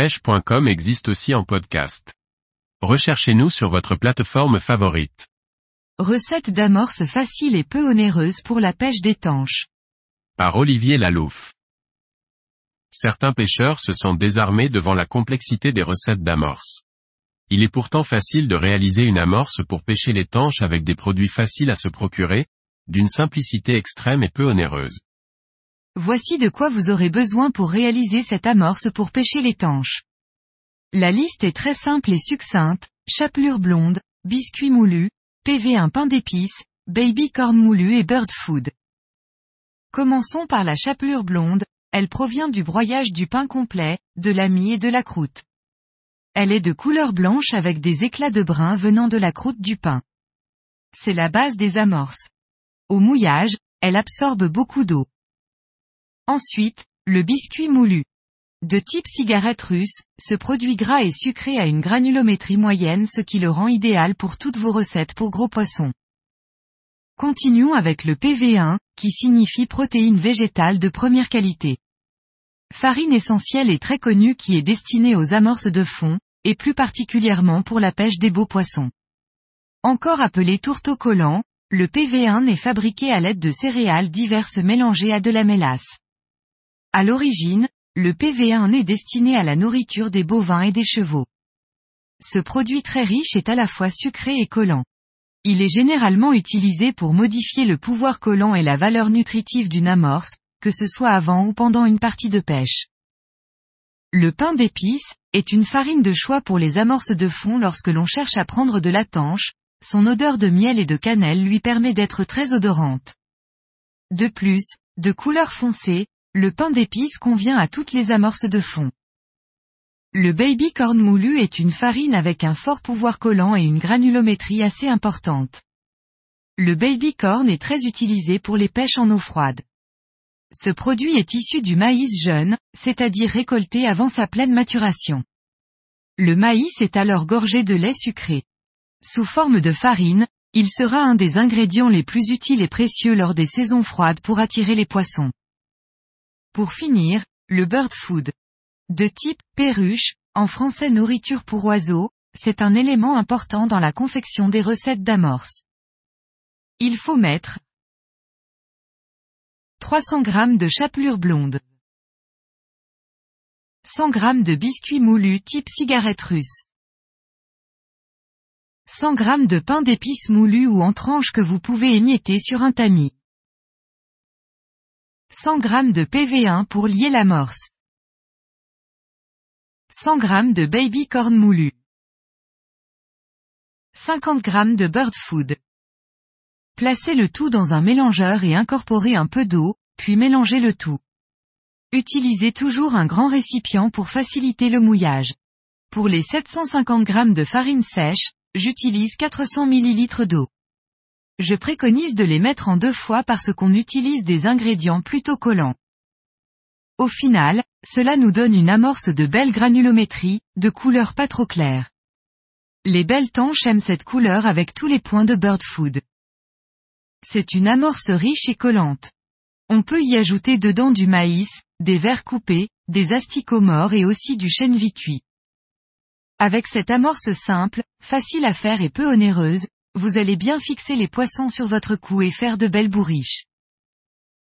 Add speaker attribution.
Speaker 1: pêche.com existe aussi en podcast. Recherchez-nous sur votre plateforme favorite.
Speaker 2: Recette d'amorce facile et peu onéreuse pour la pêche d'étanche.
Speaker 1: Par Olivier Lalouf. Certains pêcheurs se sont désarmés devant la complexité des recettes d'amorce. Il est pourtant facile de réaliser une amorce pour pêcher l'étanche avec des produits faciles à se procurer, d'une simplicité extrême et peu onéreuse.
Speaker 2: Voici de quoi vous aurez besoin pour réaliser cette amorce pour pêcher l'étanche. La liste est très simple et succincte, chapelure blonde, biscuit moulu, PV1 pain d'épices, baby corn moulu et bird food. Commençons par la chapelure blonde, elle provient du broyage du pain complet, de la mie et de la croûte. Elle est de couleur blanche avec des éclats de brun venant de la croûte du pain. C'est la base des amorces. Au mouillage, elle absorbe beaucoup d'eau. Ensuite, le biscuit moulu. De type cigarette russe, ce produit gras et sucré a une granulométrie moyenne ce qui le rend idéal pour toutes vos recettes pour gros poissons. Continuons avec le PV1, qui signifie protéine végétale de première qualité. Farine essentielle et très connue qui est destinée aux amorces de fond, et plus particulièrement pour la pêche des beaux poissons. Encore appelé tourteau collant, le PV1 est fabriqué à l'aide de céréales diverses mélangées à de la mélasse. À l'origine, le PV1 est destiné à la nourriture des bovins et des chevaux. Ce produit très riche est à la fois sucré et collant. Il est généralement utilisé pour modifier le pouvoir collant et la valeur nutritive d'une amorce, que ce soit avant ou pendant une partie de pêche. Le pain d'épices, est une farine de choix pour les amorces de fond lorsque l'on cherche à prendre de la tanche, son odeur de miel et de cannelle lui permet d'être très odorante. De plus, de couleur foncée, le pain d'épices convient à toutes les amorces de fond. Le baby corn moulu est une farine avec un fort pouvoir collant et une granulométrie assez importante. Le baby corn est très utilisé pour les pêches en eau froide. Ce produit est issu du maïs jeune, c'est-à-dire récolté avant sa pleine maturation. Le maïs est alors gorgé de lait sucré. Sous forme de farine, il sera un des ingrédients les plus utiles et précieux lors des saisons froides pour attirer les poissons. Pour finir, le bird food. De type perruche, en français nourriture pour oiseaux, c'est un élément important dans la confection des recettes d'amorce. Il faut mettre 300 g de chapelure blonde, 100 g de biscuits moulus type cigarette russe, 100 g de pain d'épices moulu ou en tranches que vous pouvez émietter sur un tamis, 100 g de PV1 pour lier l'amorce, 100 g de baby corn moulu. 50 g de bird food. Placez le tout dans un mélangeur et incorporez un peu d'eau, puis mélangez le tout. Utilisez toujours un grand récipient pour faciliter le mouillage. Pour les 750 g de farine sèche, j'utilise 400 ml d'eau. Je préconise de les mettre en deux fois parce qu'on utilise des ingrédients plutôt collants. Au final, cela nous donne une amorce de belle granulométrie, de couleur pas trop claire. Les belles tanches aiment cette couleur avec tous les points de bird food. C'est une amorce riche et collante. On peut y ajouter dedans du maïs, des vers coupés, des asticots morts et aussi du chêne cuit. Avec cette amorce simple, facile à faire et peu onéreuse, vous allez bien fixer les poissons sur votre cou et faire de belles bourriches.